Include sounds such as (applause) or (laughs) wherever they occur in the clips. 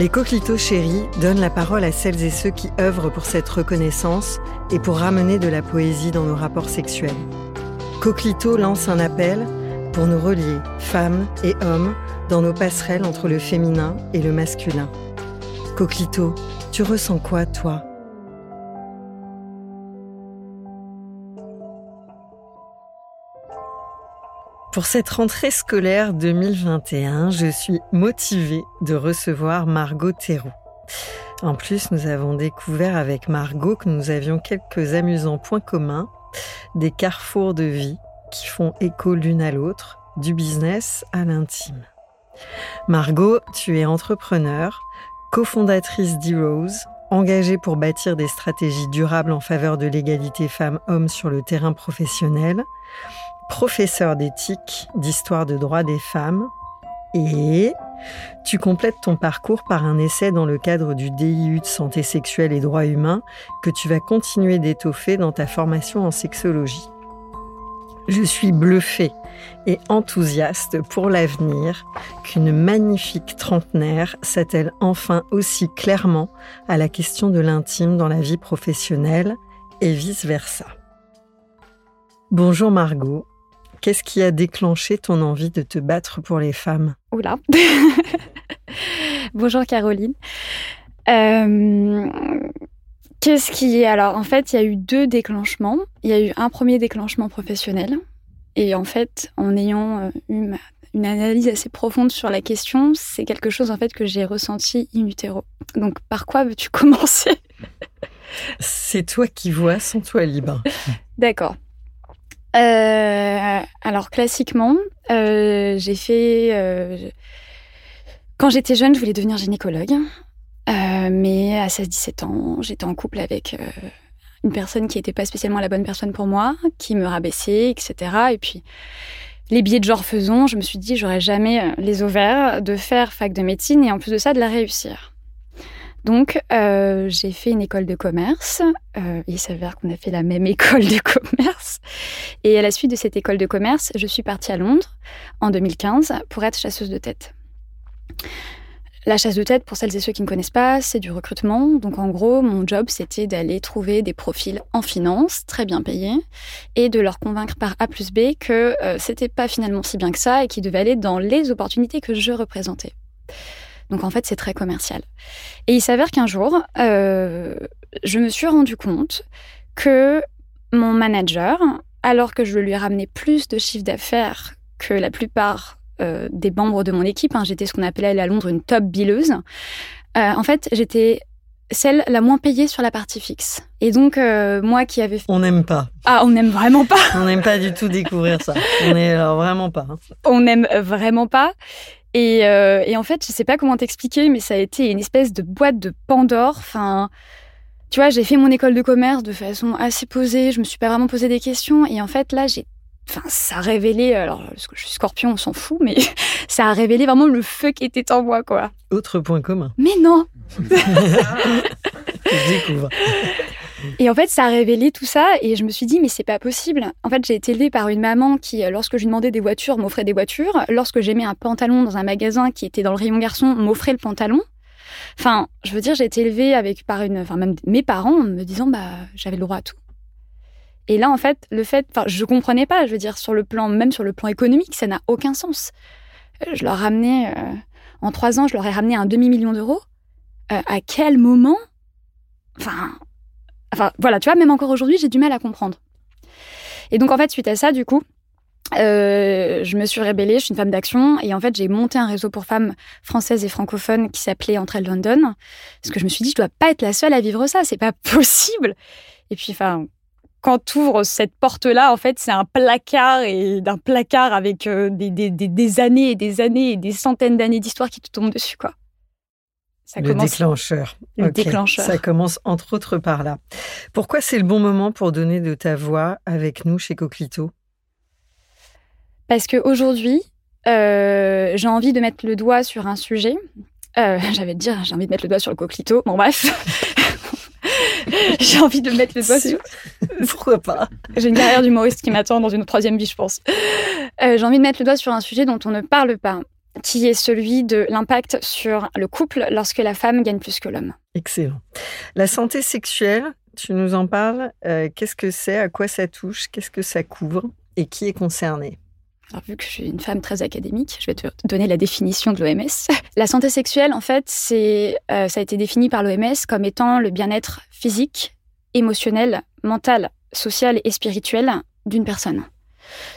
Les coquelitos chéris donnent la parole à celles et ceux qui œuvrent pour cette reconnaissance et pour ramener de la poésie dans nos rapports sexuels. Coquelito lance un appel pour nous relier, femmes et hommes, dans nos passerelles entre le féminin et le masculin. Coquelito, tu ressens quoi, toi? Pour cette rentrée scolaire 2021, je suis motivée de recevoir Margot Théroux. En plus, nous avons découvert avec Margot que nous avions quelques amusants points communs, des carrefours de vie qui font écho l'une à l'autre, du business à l'intime. Margot, tu es entrepreneur, cofondatrice d'Heroes, engagée pour bâtir des stratégies durables en faveur de l'égalité femmes-hommes sur le terrain professionnel, professeur d'éthique, d'histoire de droit des femmes, et tu complètes ton parcours par un essai dans le cadre du DIU de santé sexuelle et droits humains que tu vas continuer d'étoffer dans ta formation en sexologie. Je suis bluffée et enthousiaste pour l'avenir qu'une magnifique trentenaire s'attelle enfin aussi clairement à la question de l'intime dans la vie professionnelle et vice-versa. Bonjour Margot, Qu'est-ce qui a déclenché ton envie de te battre pour les femmes? Oula (laughs) Bonjour Caroline. Euh, qu'est-ce qui. Alors, en fait, il y a eu deux déclenchements. Il y a eu un premier déclenchement professionnel. Et en fait, en ayant euh, eu une analyse assez profonde sur la question, c'est quelque chose en fait que j'ai ressenti in utero. Donc, par quoi veux-tu (laughs) commencer? C'est toi qui vois, sans toi libre. D'accord. Euh, alors classiquement, euh, j'ai fait. Euh, quand j'étais jeune, je voulais devenir gynécologue, mais à 16-17 ans, j'étais en couple avec une personne qui n'était pas spécialement la bonne personne pour moi, qui me rabaissait, etc. Et puis les billets de genre faisons, je me suis dit j'aurais jamais les ovaires de faire fac de médecine et en plus de ça de la réussir. Donc, euh, j'ai fait une école de commerce. Euh, il s'avère qu'on a fait la même (laughs) école de commerce. Et à la suite de cette école de commerce, je suis partie à Londres en 2015 pour être chasseuse de tête. La chasse de tête, pour celles et ceux qui ne connaissent pas, c'est du recrutement. Donc en gros, mon job, c'était d'aller trouver des profils en finance, très bien payés, et de leur convaincre par A plus B que euh, c'était pas finalement si bien que ça et qu'ils devaient aller dans les opportunités que je représentais. Donc en fait, c'est très commercial. Et il s'avère qu'un jour, euh, je me suis rendu compte que mon manager, alors que je lui ai ramené plus de chiffre d'affaires que la plupart euh, des membres de mon équipe, hein, j'étais ce qu'on appelait à Londres une top billeuse, euh, en fait, j'étais celle la moins payée sur la partie fixe. Et donc, moi qui avais... On n'aime pas. Ah, on n'aime vraiment pas. on n'aime pas du tout découvrir ça. On n'est vraiment pas. Hein. On n'aime vraiment pas. Euh, et, en fait, je sais pas comment t'expliquer, mais ça a été une espèce de boîte de Pandore. Enfin, tu vois, j'ai fait mon école de commerce de façon assez posée. Je me suis pas vraiment posé des questions. Et en fait, là, j'ai, enfin, ça a révélé. Alors, parce que je suis Scorpion, on s'en fout, mais (laughs) ça a révélé vraiment le feu qui était en moi, quoi. Autre point commun. Mais non. (laughs) (laughs) je découvre. Et en fait, ça a révélé tout ça et je me suis dit, mais c'est pas possible. En fait, j'ai été élevée par une maman qui, lorsque je lui demandais des voitures, m'offrait des voitures. Lorsque j'aimais un pantalon dans un magasin qui était dans le rayon garçon, m'offrait le pantalon. Enfin, je veux dire, j'ai été élevée avec par une, enfin même mes parents en me disant, bah, j'avais le droit à tout. Et là, en fait, le fait, enfin, je comprenais pas. Je veux dire, sur le plan, même sur le plan économique, ça n'a aucun sens. Euh, je leur ramenais, euh, en trois ans, je leur ai ramené un demi-million d'euros. Euh, à quel moment? Enfin, enfin, voilà, tu vois, même encore aujourd'hui, j'ai du mal à comprendre. Et donc, en fait, suite à ça, du coup, je me suis rébellée, je suis une femme d'action et en fait j'ai monté un réseau pour femmes françaises et francophones qui s'appelait Entre elles London parce que je me suis dit je dois pas être la seule à vivre ça, c'est pas (laughs) possible. Et puis enfin quand tu ouvres cette porte-là, en fait, c'est un placard et d'un placard avec euh, des, des, des, années et des années et des centaines d'années d'histoire qui te tombent dessus, quoi. Ça le déclencheur. Le déclencheur. Ça commence entre autres par là. Pourquoi c'est le bon moment pour donner de ta voix avec nous chez Coquelito Parce qu'aujourd'hui, euh, j'ai envie de mettre le doigt sur un sujet. Euh, (laughs) J'avais dire, j'ai envie de mettre le doigt sur le coquelito. Bon, bref. (laughs) J'ai envie de mettre le doigt sur. (laughs) Pourquoi pas? J'ai une carrière d'humoriste qui m'attend dans une troisième vie, je pense. Euh, j'ai envie de mettre le doigt sur un sujet dont on ne parle pas, qui est celui de l'impact sur le couple lorsque la femme gagne plus que l'homme. Excellent. La santé sexuelle, tu nous en parles. Euh, qu'est-ce que c'est À quoi ça touche Qu'est-ce que ça couvre Et qui est concerné? Alors, vu que je suis une femme très académique, je vais te donner la définition de l'OMS. (laughs) La santé sexuelle, en fait, c'est, euh, ça a été défini par l'OMS comme étant le bien-être physique, émotionnel, mental, social et spirituel d'une personne.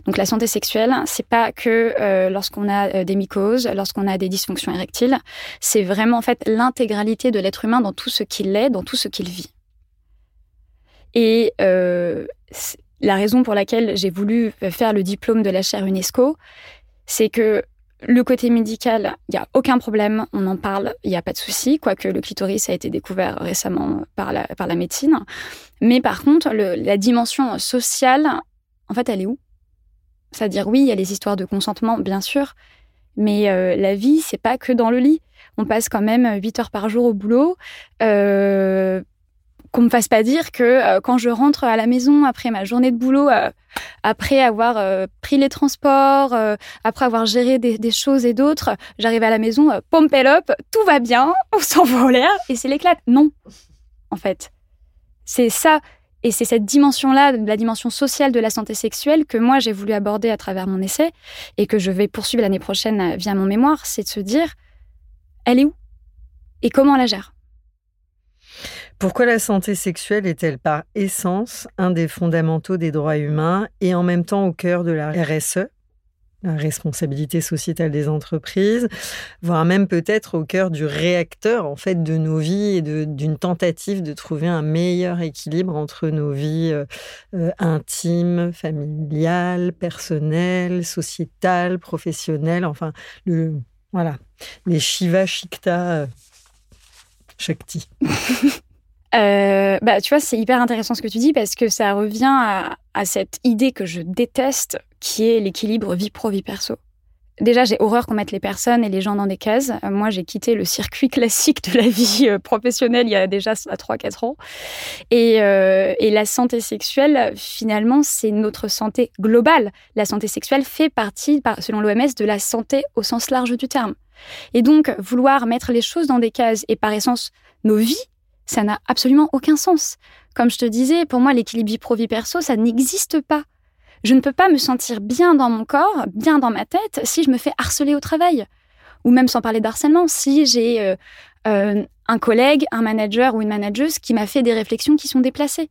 Donc la santé sexuelle, c'est pas que euh, lorsqu'on a euh, des mycoses, lorsqu'on a des dysfonctions érectiles, c'est vraiment en fait l'intégralité de l'être humain dans tout ce qu'il est, dans tout ce qu'il vit. Et la raison pour laquelle j'ai voulu euh, faire le diplôme de la chaire UNESCO, c'est que le côté médical, il n'y a aucun problème, on en parle, il n'y a pas de souci, quoique le clitoris a été découvert récemment par la, par la médecine. Mais par contre, la dimension sociale, en fait, elle est où? C'est-à-dire, oui, il y a les histoires de consentement, bien sûr, mais euh, la vie, c'est pas que dans le lit. On passe quand même 8 heures par jour au boulot. Euh, qu'on me fasse pas dire que euh, quand je rentre à la maison après ma journée de boulot, euh, après avoir pris les transports, après avoir géré des, choses et d'autres, j'arrive à la maison, pompe up, tout va bien, (laughs) on s'envoie et c'est l'éclat. Non, en fait. C'est ça. Et c'est cette dimension-là, la dimension sociale de la santé sexuelle, que moi j'ai voulu aborder à travers mon essai et que je vais poursuivre l'année prochaine via mon mémoire, c'est de se dire, elle est où? Et comment on la gère? Pourquoi la santé sexuelle est-elle par essence un des fondamentaux des droits humains et en même temps au cœur de la RSE, la responsabilité sociétale des entreprises, voire même peut-être au cœur du réacteur en fait de nos vies et d'une tentative de trouver un meilleur équilibre entre nos vies euh, euh, intimes, familiales, personnelles, sociétales, professionnelles, enfin le voilà, les Shiva Shikta euh, Shakti. (laughs) Bah, tu vois, c'est hyper intéressant ce que tu dis parce que ça revient à, cette idée que je déteste, qui est l'équilibre vie pro-vie perso. Déjà, j'ai horreur qu'on mette les personnes et les gens dans des cases. Euh, moi, j'ai quitté le circuit (laughs) classique de la vie euh, professionnelle il y a déjà 3-4 ans. Et, et, la santé sexuelle, finalement, c'est notre santé globale. La santé sexuelle fait partie, selon l'OMS, de la santé au sens large du terme. Et donc, vouloir mettre les choses dans des cases et par essence nos vies ça n'a absolument aucun sens. Comme je te disais, pour moi, l'équilibre vie pro-vie perso, ça n'existe pas. Je ne peux pas me sentir bien dans mon corps, bien dans ma tête, si je me fais harceler au travail. Ou même sans parler d'harcèlement, si j'ai euh, euh, un collègue, un manager ou une manageuse qui m'a fait des réflexions qui sont déplacées.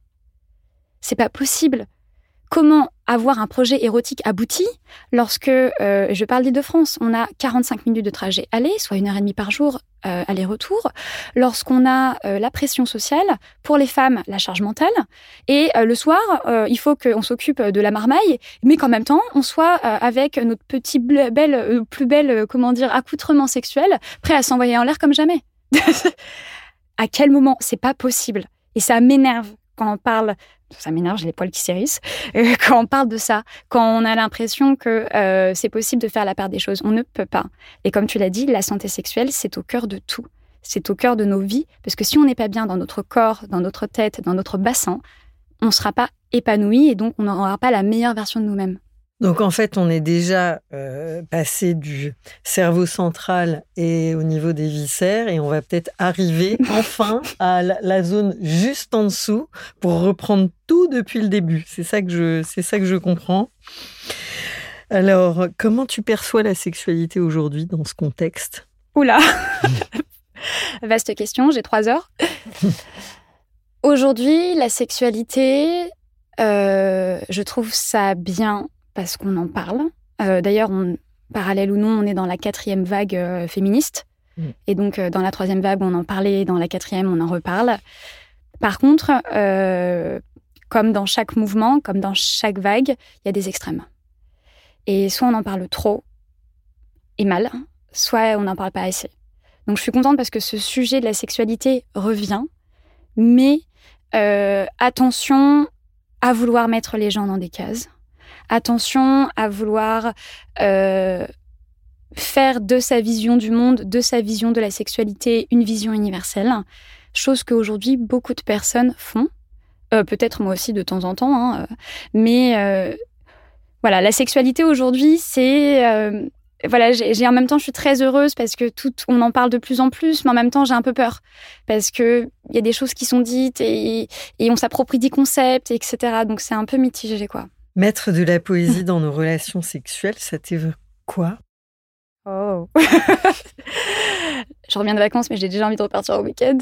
C'est pas possible comment avoir un projet érotique abouti lorsque, euh, je parle d'Île-de-France, on a 45 minutes de trajet aller, soit une heure et demie par jour euh, aller-retour, lorsqu'on a euh, la pression sociale, pour les femmes, la charge mentale, et le soir, il faut qu'on s'occupe de la marmaille, mais qu'en même temps, on soit avec notre petit plus belle, comment dire, accoutrement sexuel, prêt à s'envoyer en l'air comme jamais. (laughs) à quel moment? C'est pas possible. Et ça m'énerve quand on parle ça m'énerve, j'ai les poils qui s'hérissent, (laughs) euh, quand on parle de ça, quand on a l'impression que euh, c'est possible de faire la part des choses, on ne peut pas. Et comme tu l'as dit, la santé sexuelle, c'est au cœur de tout. c'est au cœur de nos vies, parce que si on n'est pas bien dans notre corps, dans notre tête, dans notre bassin, on ne sera pas épanoui et donc on n'aura pas la meilleure version de nous-mêmes. Donc en fait, on est déjà euh, passé du cerveau central et au niveau des viscères et on va peut-être arriver (laughs) enfin à la, zone juste en dessous pour reprendre tout depuis le début. C'est ça que je, c'est ça que je comprends. Alors, comment tu perçois la sexualité aujourd'hui dans ce contexte? Oula (laughs) (laughs) Vaste question, j'ai trois heures. Aujourd'hui, la sexualité, euh, je trouve ça bien parce qu'on en parle. Euh, d'ailleurs, parallèle ou non, on est dans la quatrième vague euh, féministe. Mm. Et donc, euh, dans la troisième vague, on en parlait, dans la quatrième, on en reparle. Par contre, comme dans chaque mouvement, comme dans chaque vague, il y a des extrêmes. Et soit on en parle trop et mal, soit on n'en parle pas assez. Donc, je suis contente parce que ce sujet de la sexualité revient, mais attention à vouloir mettre les gens dans des cases attention à vouloir euh, faire de sa vision du monde, de sa vision de la sexualité, une vision universelle, chose qu'aujourd'hui beaucoup de personnes font. Euh, peut-être moi aussi de temps en temps, hein, euh, mais voilà, la sexualité aujourd'hui, c'est voilà, j'ai en même temps, je suis très heureuse parce que tout, on en parle de plus en plus, mais en même temps, j'ai un peu peur parce que il y a des choses qui sont dites et, et on s'approprie des concepts, etc. Donc c'est un peu mitigé, quoi. Mettre de la poésie dans nos relations sexuelles, ça t'évoque quoi? Oh (laughs) Je reviens de vacances, mais j'ai déjà envie de repartir au week-end.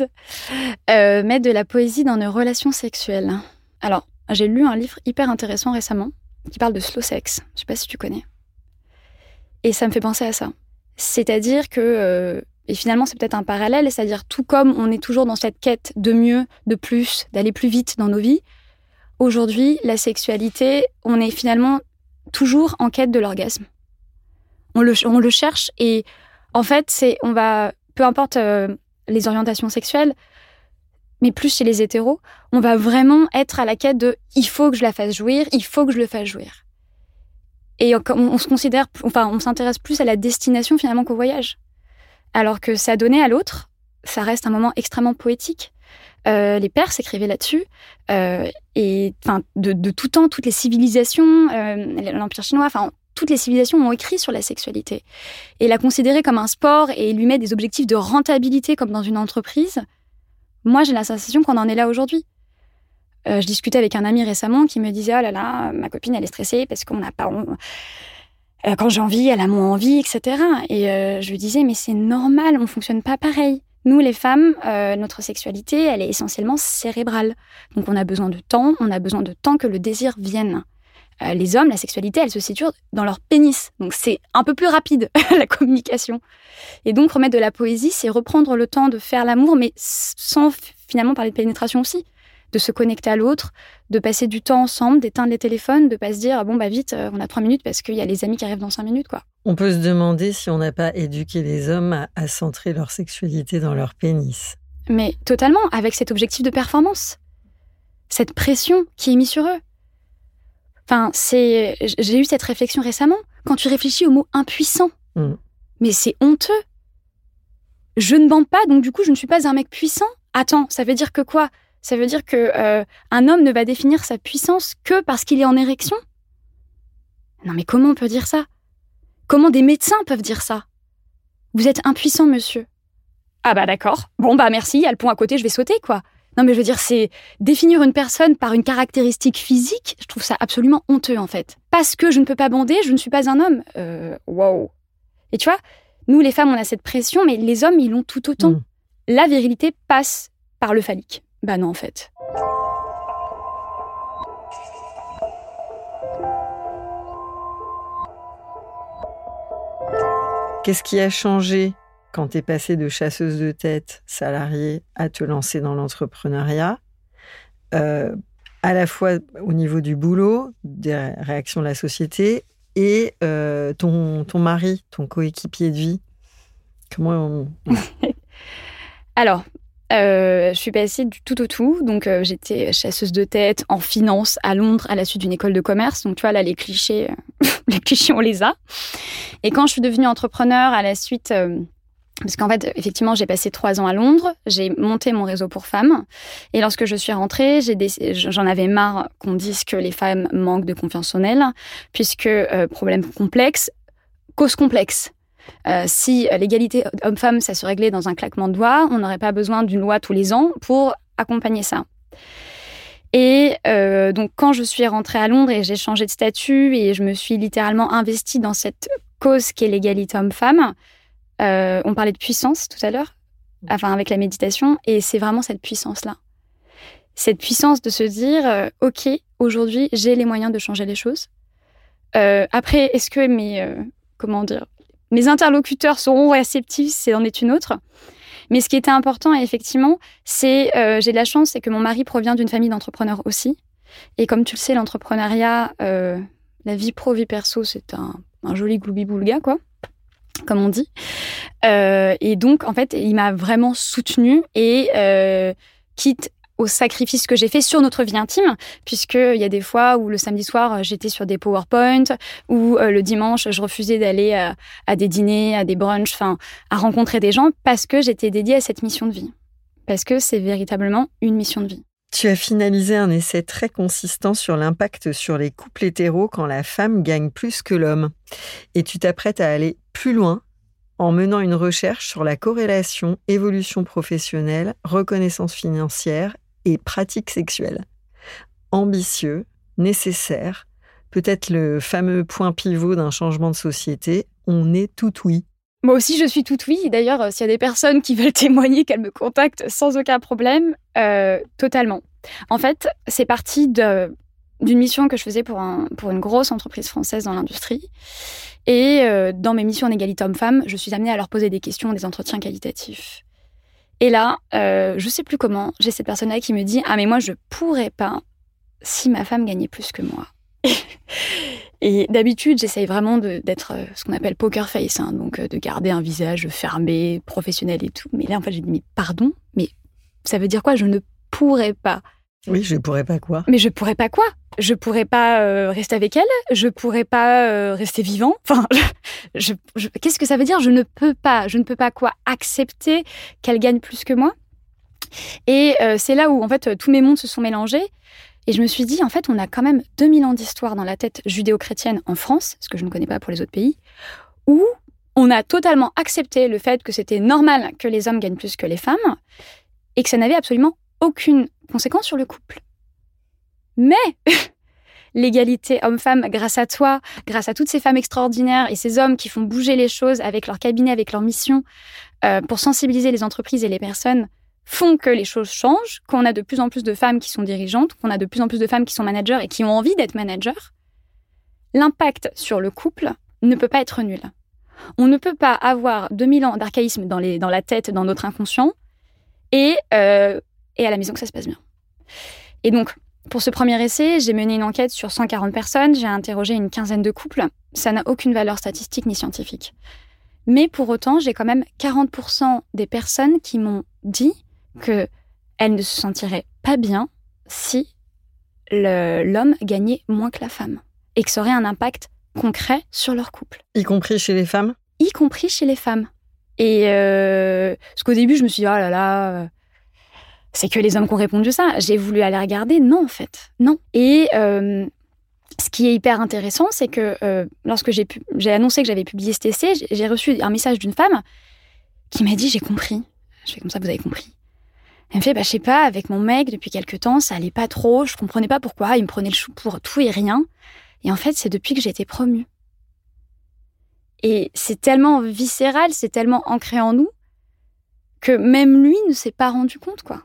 Euh, mettre de la poésie dans nos relations sexuelles. Alors, j'ai lu un livre hyper intéressant récemment qui parle de slow sex. Je sais pas si tu connais. Et ça me fait penser à ça. C'est-à-dire que, euh, et finalement c'est peut-être un parallèle, c'est-à-dire tout comme on est toujours dans cette quête de mieux, de plus, d'aller plus vite dans nos vies, Aujourd'hui, la sexualité, on est finalement toujours en quête de l'orgasme. On le, cherche et en fait, c'est, on va, peu importe euh, les orientations sexuelles, mais plus chez les hétéros, on va vraiment être à la quête de il faut que je la fasse jouir, il faut que je le fasse jouir. Et on, on se considère, enfin, on s'intéresse plus à la destination finalement qu'au voyage. Alors que ça donner à l'autre, ça reste un moment extrêmement poétique. Euh, les pères s'écrivaient là-dessus. Euh, et enfin, de, tout temps, toutes les civilisations, euh, l'Empire chinois, enfin, toutes les civilisations ont écrit sur la sexualité. Et la considérer comme un sport et lui mettre des objectifs de rentabilité comme dans une entreprise, moi, j'ai la sensation qu'on en est là aujourd'hui. je discutais avec un ami récemment qui me disait Oh là là, ma copine, elle est stressée parce qu'on n'a pas. quand j'ai envie, elle a moins envie, etc. Et je lui disais Mais c'est normal, on fonctionne pas pareil. Nous, les femmes, euh, notre sexualité, elle est essentiellement cérébrale. Donc on a besoin de temps, on a besoin de temps que le désir vienne. Euh, les hommes, la sexualité, elle se situe dans leur pénis. Donc c'est un peu plus rapide, (laughs) la communication. Et donc remettre de la poésie, c'est reprendre le temps de faire l'amour, mais sans finalement parler de pénétration aussi de se connecter à l'autre, de passer du temps ensemble, d'éteindre les téléphones, de pas se dire bon bah vite, euh, on a trois minutes parce qu'il y a les amis qui arrivent dans cinq minutes quoi. On peut se demander si on n'a pas éduqué les hommes à, centrer leur sexualité dans leur pénis. Mais totalement, avec cet objectif de performance, cette pression qui est mise sur eux. Enfin, c'est, j'ai eu cette réflexion récemment. Quand tu réfléchis au mot impuissant, mm. mais c'est honteux. Je ne bande pas, donc du coup, je ne suis pas un mec puissant. Attends, ça veut dire que quoi? Ça veut dire que euh, un homme ne va définir sa puissance que parce qu'il est en érection? Non mais comment on peut dire ça? Comment des médecins peuvent dire ça? Vous êtes impuissant, monsieur. Ah bah d'accord. Bon bah merci, il y a le pont à côté, je vais sauter quoi. Non mais je veux dire, c'est définir une personne par une caractéristique physique, je trouve ça absolument honteux en fait. Parce que je ne peux pas bander, je ne suis pas un homme. Euh, wow. Et tu vois, nous les femmes, on a cette pression, mais les hommes, ils l'ont tout autant. Mm. La virilité passe par le phallique. Bah non, en fait. Qu'est-ce qui a changé quand tu es passée de chasseuse de tête salariée à te lancer dans l'entrepreneuriat? Euh, À la fois au niveau du boulot, des réactions de la société et euh, ton, ton mari, ton coéquipier de vie. Comment (laughs) Alors, euh, je suis passée du tout au tout. Donc, euh, j'étais chasseuse de tête en finance à Londres à la suite d'une école de commerce. Donc, tu vois, là, les clichés, (laughs) les clichés, on les a. Et quand je suis devenue entrepreneur à la suite Parce qu'en fait, effectivement, j'ai passé trois ans à Londres, j'ai monté mon réseau pour femmes, et lorsque je suis rentrée, j'en avais marre qu'on dise que les femmes manquent de confiance en elles, puisque euh, problème complexe, cause complexe. Euh, si l'égalité homme-femme, ça se réglait dans un claquement de doigts, on n'aurait pas besoin d'une loi tous les ans pour accompagner ça. Et euh, donc, quand je suis rentrée à Londres et j'ai changé de statut et je me suis littéralement investie dans cette cause qu'est l'égalité homme-femme, euh, on parlait de puissance tout à l'heure, enfin avec la méditation, et c'est vraiment cette puissance-là. Cette puissance de se dire, euh, OK, aujourd'hui, j'ai les moyens de changer les choses. après, est-ce que mes, comment dire, mes interlocuteurs seront réceptifs, c'est en est une autre. Mais ce qui était important, effectivement, c'est euh, j'ai de la chance, c'est que mon mari provient d'une famille d'entrepreneurs aussi. Et comme tu le sais, l'entrepreneuriat, euh, la vie pro, vie perso, c'est un, joli gloubi-boulga, quoi, comme on dit. Euh, et donc, en fait, il m'a vraiment soutenue et quitte au sacrifice que j'ai fait sur notre vie intime, puisqu'il y a des fois où le samedi soir, j'étais sur des PowerPoint, ou euh, le dimanche, je refusais d'aller à, des dîners, à des brunchs, enfin, à rencontrer des gens, parce que j'étais dédiée à cette mission de vie. Parce que c'est véritablement une mission de vie. Tu as finalisé un essai très consistant sur l'impact sur les couples hétéros quand la femme gagne plus que l'homme. Et tu t'apprêtes à aller plus loin en menant une recherche sur la corrélation évolution professionnelle, reconnaissance financière et pratique sexuelle. Ambitieux, nécessaire, peut-être le fameux point pivot d'un changement de société, on est tout oui. Moi aussi, je suis tout oui. D'ailleurs, euh, s'il y a des personnes qui (laughs) veulent témoigner, qu'elles me contactent sans aucun problème, euh, totalement. En fait, c'est parti d'une mission que je faisais pour, un, pour une grosse entreprise française dans l'industrie. Et euh, dans mes missions en égalité homme-femme, je suis amenée à leur poser des questions, des entretiens qualitatifs. Et là, euh, je sais plus comment, j'ai cette personne-là qui me dit Ah, mais moi, je pourrais pas si ma femme gagnait plus que moi. (laughs) et d'habitude, j'essaye vraiment d'être euh, ce qu'on appelle poker face, hein, donc euh, de garder un visage fermé, professionnel et tout. Mais là, en fait, j'ai dit Mais pardon, mais ça veut dire quoi? Je ne pourrais pas. Oui, je pourrais pas quoi Mais je pourrais pas quoi? Je pourrais pas rester avec elle? Je pourrais pas euh, rester vivant? Enfin, (laughs) qu'est-ce que ça veut dire? Je ne peux pas. Je ne peux pas quoi? Accepter qu'elle gagne plus que moi? Et euh, c'est là où en fait tous mes mondes se sont mélangés. Et je me suis dit, en fait, on a quand même 2000 ans d'histoire dans la tête judéo-chrétienne en France, ce que je ne connais pas pour les autres pays, où on a totalement accepté le fait que c'était normal que les hommes gagnent plus que les femmes et que ça n'avait absolument aucune conséquence sur le couple. Mais (laughs) l'égalité homme-femme, grâce à toi, grâce à toutes ces femmes extraordinaires et ces hommes qui font bouger les choses avec leur cabinet, avec leur mission, euh, pour sensibiliser les entreprises et les personnes, font que les choses changent, qu'on a de plus en plus de femmes qui sont dirigeantes, qu'on a de plus en plus de femmes qui sont managers et qui ont envie d'être managers, l'impact sur le couple ne peut pas être nul. On ne peut pas avoir 2000 ans d'archaïsme dans, dans la tête, dans notre inconscient, et euh, et à la maison que ça se passe bien. Et donc, pour ce premier essai, j'ai mené une enquête sur 140 personnes, j'ai interrogé une quinzaine de couples. Ça n'a aucune valeur statistique ni scientifique. Mais pour autant, j'ai quand même 40% des personnes qui m'ont dit que elles ne se sentiraient pas bien si l'homme gagnait moins que la femme et que ça aurait un impact concret sur leur couple. Y compris chez les femmes? Y compris chez les femmes. Et euh, parce qu'au début, je me suis dit, oh là là, c'est que les hommes qui ont répondu ça. J'ai voulu aller regarder, non en fait, non. Et euh, ce qui est hyper intéressant, c'est que euh, lorsque j'ai, annoncé que j'avais publié cet essai, j'ai reçu un message d'une femme qui m'a dit j'ai compris. Je fais comme ça, vous avez compris. Elle me fait bah je sais pas, avec mon mec depuis quelques temps, ça allait pas trop, je comprenais pas pourquoi, il me prenait le chou pour tout et rien. Et en fait, c'est depuis que j'ai été promue. Et c'est tellement viscéral, c'est tellement ancré en nous que même lui ne s'est pas rendu compte quoi.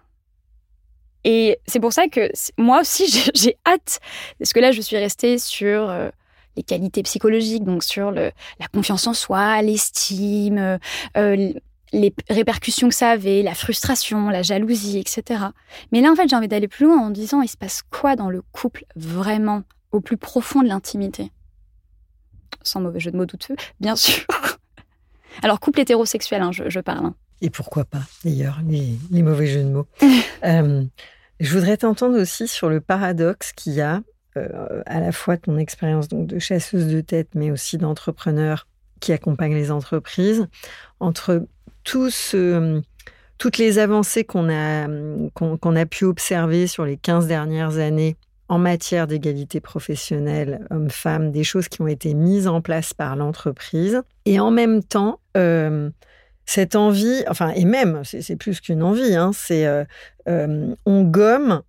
Et c'est pour ça que moi aussi, (laughs) j'ai hâte, parce que là, je suis restée sur euh, les qualités psychologiques, donc sur le, la confiance en soi, l'estime, euh, les répercussions que ça avait, la frustration, la jalousie, etc. Mais là, en fait, j'ai envie d'aller plus loin en disant, il se passe quoi dans le couple vraiment, au plus profond de l'intimité? Sans mauvais jeu de mots douteux, bien sûr. (laughs) Alors, couple hétérosexuel, hein, je, parle. Hein. Et pourquoi pas, d'ailleurs, les, mauvais jeux de mots. (laughs) euh, je voudrais t'entendre aussi sur le paradoxe qu'il y a euh, à la fois ton expérience donc de chasseuse de tête, mais aussi d'entrepreneur qui accompagne les entreprises, entre toutes les avancées qu'on a, a pu observer sur les 15 dernières années en matière d'égalité professionnelle hommes-femmes, des choses qui ont été mises en place par l'entreprise. Et en même temps, euh, cette envie, enfin, et même, c'est plus qu'une envie, hein, c'est euh, euh, on gomme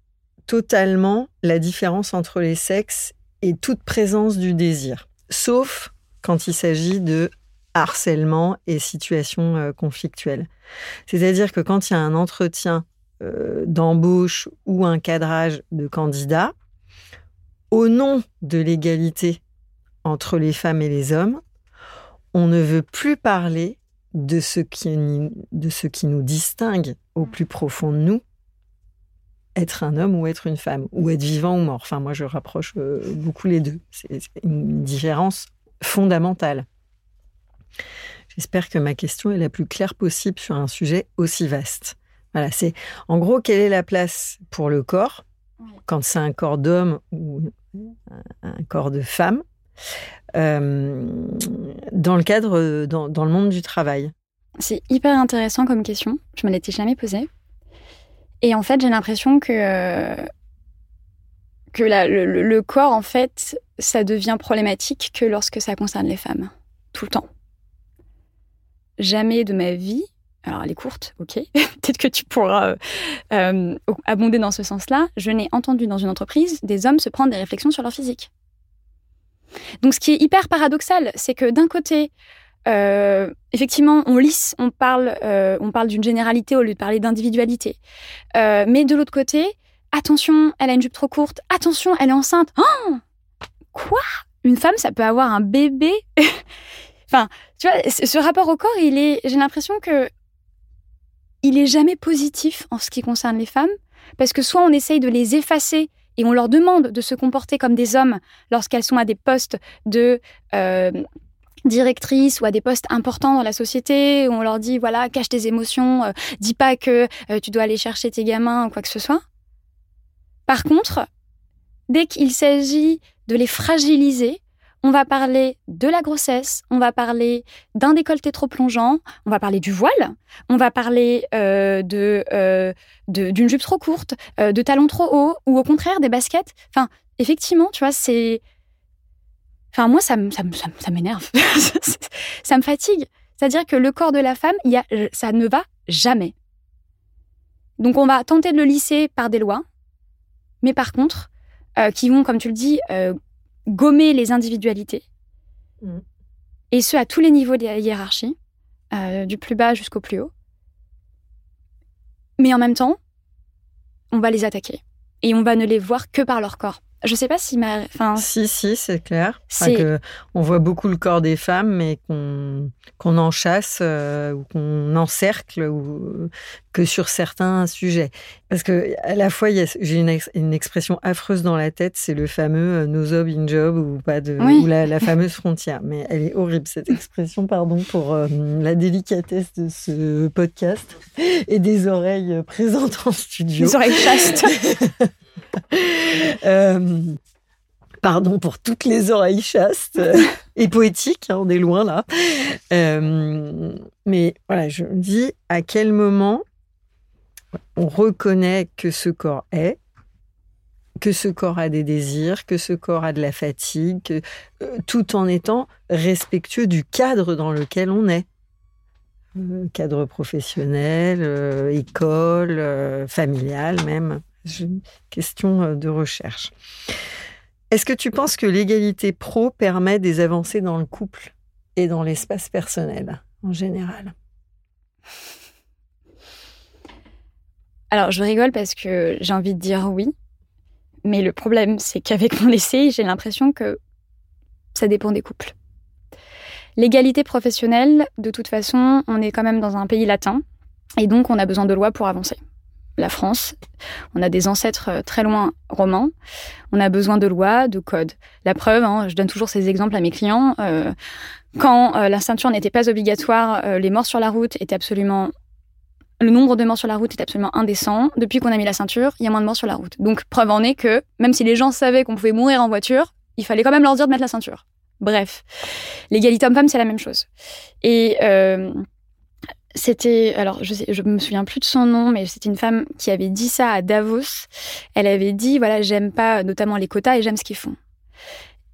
totalement la différence entre les sexes et toute présence du désir, sauf quand il s'agit de harcèlement et situations conflictuelles. C'est-à-dire que quand il y a un entretien d'embauche ou un cadrage de candidats, au nom de l'égalité entre les femmes et les hommes, on ne veut plus parler de ce qui, de ce qui nous distingue au plus profond de nous, être un homme ou être une femme, ou être vivant ou mort. Enfin, moi, je rapproche euh, beaucoup les deux. C'est une différence fondamentale. J'espère que ma question est la plus claire possible sur un sujet aussi vaste. Voilà, c'est en gros quelle est la place pour le corps quand c'est un corps d'homme ou un corps de femme, euh, dans le cadre, dans, le monde du travail C'est hyper intéressant comme question. Je me l'étais jamais posée. Et en fait, j'ai l'impression que, que le, corps, en fait, ça devient problématique que lorsque ça concerne les femmes. Tout le temps. Jamais de ma vie, alors elle est courte, ok, (laughs) peut-être que tu pourras euh, euh, abonder dans ce sens-là, je n'ai entendu dans une entreprise des hommes se prendre des réflexions sur leur physique. Donc ce qui est hyper paradoxal, c'est que d'un côté, euh, effectivement, on lisse, on parle, on parle d'une généralité au lieu de parler d'individualité. mais de l'autre côté, attention, elle a une jupe trop courte, attention, elle est enceinte. Oh Quoi? Une femme, ça peut avoir un bébé? (laughs) Enfin, tu vois, ce rapport au corps, il est, j'ai l'impression que il est jamais positif en ce qui concerne les femmes, parce que soit on essaye de les effacer et on leur demande de se comporter comme des hommes lorsqu'elles sont à des postes de euh, directrice ou à des postes importants dans la société, où on leur dit, voilà, cache tes émotions, euh, dis pas que euh, tu dois aller chercher tes gamins ou quoi que ce soit. Par contre, dès qu'il s'agit de les fragiliser, on va parler de la grossesse, on va parler d'un décolleté trop plongeant, on va parler du voile, on va parler euh, euh, de, d'une jupe trop courte, euh, de talons trop hauts, ou au contraire des baskets. Enfin, effectivement, tu vois, c'est. Enfin, moi, ça, ça, ça, m'énerve. (laughs) ça me fatigue. C'est-à-dire que le corps de la femme, y a, ça ne va jamais. Donc, on va tenter de le lisser par des lois, mais par contre, qui vont, comme tu le dis, gommer les individualités. Mm. Et ce, à tous les niveaux de la hiérarchie, euh, du plus bas jusqu'au plus haut. Mais en même temps, on va les attaquer. Et on va ne les voir que par leur corps. Je sais pas si ma. Enfin, si, si, c'est clair. on voit beaucoup le corps des femmes, mais qu'on qu'on en chasse euh, ou qu'on encercle ou que sur certains sujets. Parce que à la fois, j'ai une, une, expression affreuse dans la tête, c'est le fameux euh, no job in job ou pas de ou la, fameuse frontière. Mais elle est horrible cette expression. Pardon pour euh, la délicatesse de ce podcast et des oreilles présentes en studio. Des oreilles chastes. (laughs) Euh, pardon pour toutes les oreilles chastes (laughs) et poétiques, hein, on est loin là. Euh, mais voilà, je me dis à quel moment on reconnaît que ce corps est, que ce corps a des désirs, que ce corps a de la fatigue, euh, tout en étant respectueux du cadre dans lequel on est. cadre professionnel, école, familial même question euh, de recherche. Est-ce que tu penses que l'égalité pro permet des avancées dans le couple et dans l'espace personnel en général? Alors, je rigole parce que j'ai envie de dire oui. Mais le problème, c'est qu'avec mon essai, j'ai l'impression que ça dépend des couples. L'égalité professionnelle, de toute façon, on est quand même dans un pays latin. Et donc, on a besoin de lois pour avancer la France. On a des ancêtres euh, très loin romans. On a besoin de lois, de codes. La preuve, hein, je donne toujours ces exemples à mes clients. Euh, quand euh, la ceinture n'était pas obligatoire, les morts sur la route étaient absolument le nombre de morts sur la route est absolument indécent. Depuis qu'on a mis la ceinture, il y a moins de morts sur la route. Donc, preuve en est que, même si les gens savaient qu'on pouvait mourir en voiture, il fallait quand même leur dire de mettre la ceinture. Bref, l'égalité homme-femme, c'est la même chose. Et c'était, alors je, sais, je me souviens plus de son nom, mais c'était une femme qui avait dit ça à Davos. Elle avait dit, voilà, j'aime pas notamment les quotas et j'aime ce qu'ils font.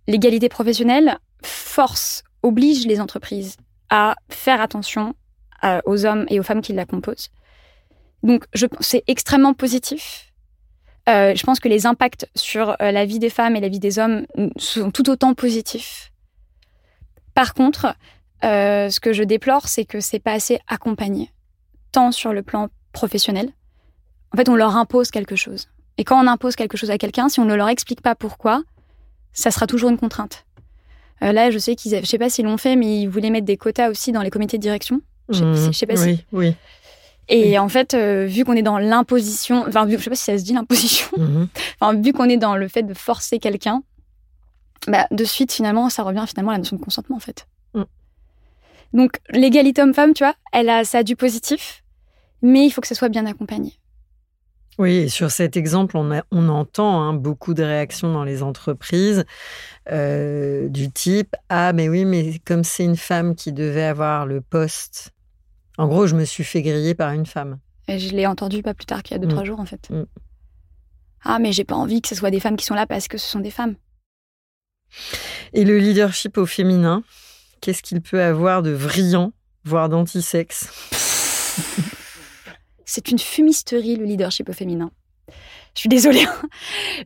L'égalité professionnelle force, oblige les entreprises à faire attention euh, aux hommes et aux femmes qui la composent. Donc, c'est extrêmement positif. Euh, je pense que les impacts sur euh, la vie des femmes et la vie des hommes sont tout autant positifs. Par contre, euh, ce que je déplore, c'est que c'est pas assez accompagné, tant sur le plan professionnel. En fait, on leur impose quelque chose. Et quand on impose quelque chose à quelqu'un, si on ne leur explique pas pourquoi, ça sera toujours une contrainte. Euh, là, je sais qu'ils, je sais pas s'ils l'ont fait, mais ils voulaient mettre des quotas aussi dans les comités de direction. Je sais, mmh. sais pas oui, si. Oui. Et en fait, euh, vu qu'on est dans l'imposition, enfin, je sais pas si ça se dit l'imposition, Mmh. (laughs) enfin, vu qu'on est dans le fait de forcer quelqu'un, bah, de suite, finalement, ça revient finalement à la notion de consentement, en fait. Donc, l'égalité homme-femme, tu vois, elle a, ça a du positif, mais il faut que ça soit bien accompagné. Oui, et sur cet exemple, on, a- on entend hein, beaucoup de réactions dans les entreprises euh, du type Ah, mais oui, mais comme c'est une femme qui devait avoir le poste. En gros, je me suis fait griller par une femme. Et je l'ai entendu pas plus tard qu'il y a deux, Mm. trois jours, en fait. Mm. Ah, mais j'ai pas envie que ce soit des femmes qui sont là parce que ce sont des femmes. Et le leadership au féminin, qu'est-ce qu'il peut avoir de brillant, voire d'antisexe? (laughs) C'est une fumisterie, le leadership au féminin. Je suis désolée. hein.